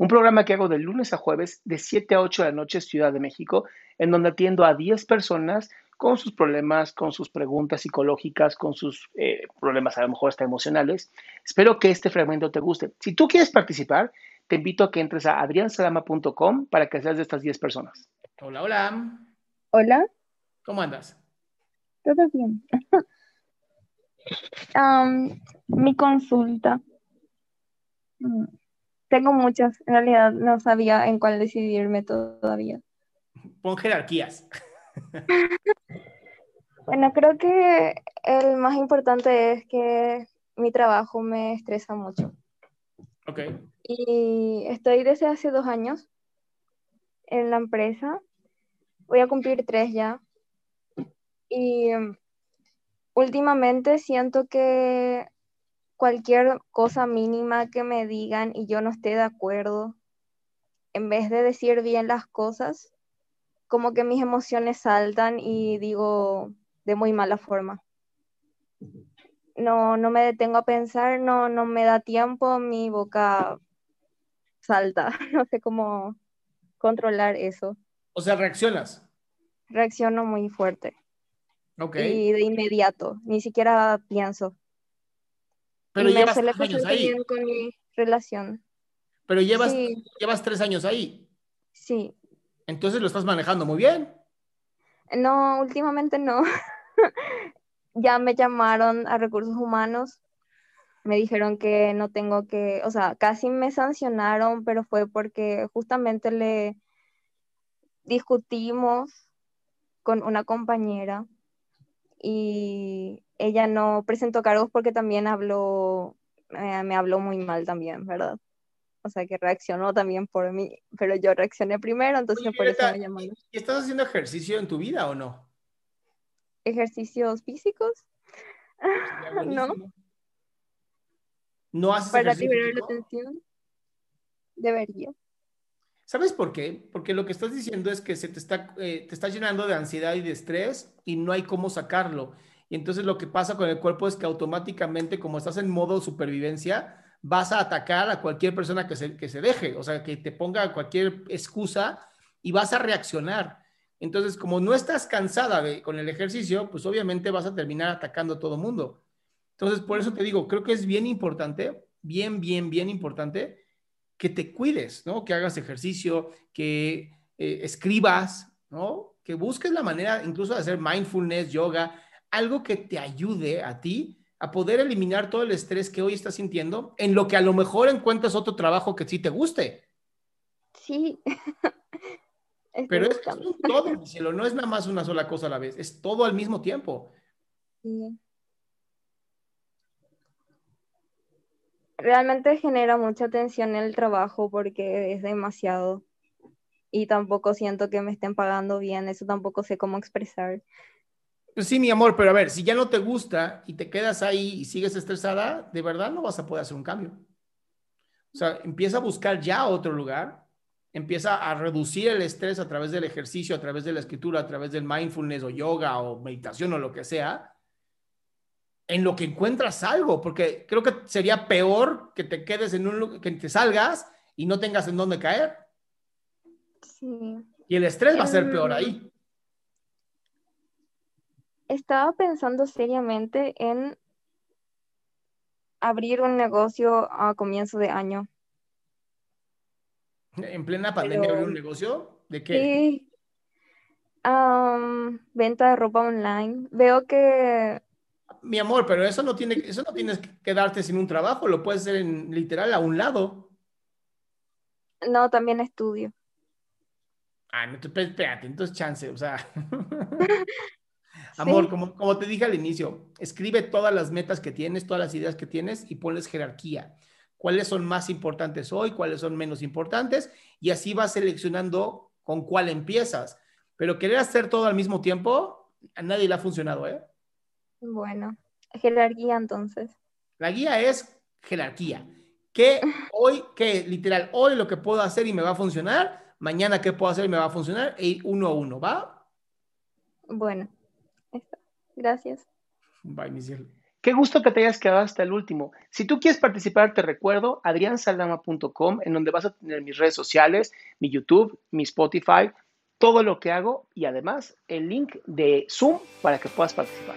Un programa que hago de lunes a jueves de 7 a 8 de la noche Ciudad de México, en donde atiendo a 10 personas con sus problemas, con sus preguntas psicológicas, con sus eh, problemas a lo mejor hasta emocionales. Espero que este fragmento te guste. Si tú quieres participar, te invito a que entres a adriansalama.com para que seas de estas 10 personas. Hola, hola. Hola, ¿Cómo andas? todo bien. Mi consulta. Mm, Tengo muchas, en realidad no sabía en cuál decidirme todavía. Pon jerarquías. Bueno, creo que el más importante es que mi trabajo me estresa mucho. Ok. Y estoy desde hace dos años en la empresa. Voy a cumplir tres ya. Y mm, últimamente siento que cualquier cosa mínima que me digan y yo no esté de acuerdo, en vez de decir bien las cosas, como que mis emociones saltan y digo de muy mala forma. No, no me detengo a pensar, no, no me da tiempo, mi boca salta. No sé cómo controlar eso. O sea, reaccionas. Reacciono muy fuerte Ok. y de inmediato, ni siquiera pienso. Pero me llevas tres años ahí. con mi relación. Pero llevas, Sí. llevas tres años ahí. Sí. Entonces lo estás manejando muy bien. No, últimamente no. Ya me llamaron a recursos humanos. Me dijeron que no tengo que, o sea, casi me sancionaron, pero fue porque justamente le discutimos con una compañera y ella no presentó cargos porque también habló, eh, me habló muy mal también, ¿verdad? O sea, que reaccionó también por mí, pero yo reaccioné primero, entonces Oye, por eso Violeta, me llamaron. ¿y estás haciendo ejercicio en tu vida o no? ¿Ejercicios físicos? No. ¿No haces para ejercicio liberar la tensión. Debería. ¿Sabes por qué? Porque lo que estás diciendo es que se te está, eh, te está llenando de ansiedad y de estrés y no hay cómo sacarlo. Y entonces lo que pasa con el cuerpo es que automáticamente, como estás en modo supervivencia, vas a atacar a cualquier persona que se, que se deje, o sea, que te ponga cualquier excusa y vas a reaccionar. Entonces, como no estás cansada con el ejercicio, pues obviamente vas a terminar atacando a todo mundo. Entonces, por eso te digo, creo que es bien importante, bien, bien, bien importante que te cuides, ¿no? Que hagas ejercicio, que eh, escribas, ¿no? Que busques la manera incluso de hacer mindfulness, yoga, algo que te ayude a ti a poder eliminar todo el estrés que hoy estás sintiendo, en lo que a lo mejor encuentras otro trabajo que sí te guste. Sí. Pero es, es un todo, cielo, no es nada más una sola cosa a la vez, es todo al mismo tiempo. Sí. Realmente genera mucha tensión en el trabajo porque es demasiado. Y tampoco siento que me estén pagando bien, eso tampoco sé cómo expresar. Pues sí, mi amor, pero a ver, si ya no te gusta y te quedas ahí y sigues estresada, de verdad no vas a poder hacer un cambio. O sea, empieza a buscar ya otro lugar, empieza a reducir el estrés a través del ejercicio, a través de la escritura, a través del mindfulness o yoga o meditación o lo que sea, en lo que encuentras algo, porque creo que sería peor que te quedes en un lugar, que te salgas y no tengas en dónde caer. Sí. Y el estrés va a ser peor Em, ahí. Estaba pensando seriamente en abrir un negocio a comienzo de año. En plena pandemia pero- abrir un negocio, ¿de qué? Sí. Venta de ropa online. Veo que Mi amor, pero eso no tiene, eso no tienes que quedarte sin un trabajo, lo puedes hacer en literal a un lado. no, también estudio. Ah, no, te- espérate, entonces chance, o sea. Amor, Sí. como, como te dije al inicio, escribe todas las metas que tienes, todas las ideas que tienes y ponles jerarquía. ¿Cuáles son más importantes hoy? ¿Cuáles son menos importantes? Y así vas seleccionando con cuál empiezas. Pero querer hacer todo al mismo tiempo, a nadie le ha funcionado, ¿eh? Bueno, jerarquía entonces. La guía es jerarquía. ¿Qué hoy, qué literal, hoy lo que puedo hacer y me va a funcionar? Mañana qué puedo hacer y me va a funcionar? E ir uno a uno, ¿va? Bueno, está. Gracias. Bye, mi cielo. Qué gusto que te hayas quedado hasta el último. Si tú quieres participar, te recuerdo adriansaldama.com, en donde vas a tener mis redes sociales, mi YouTube, mi Spotify, todo lo que hago y además el link de Zoom para que puedas participar.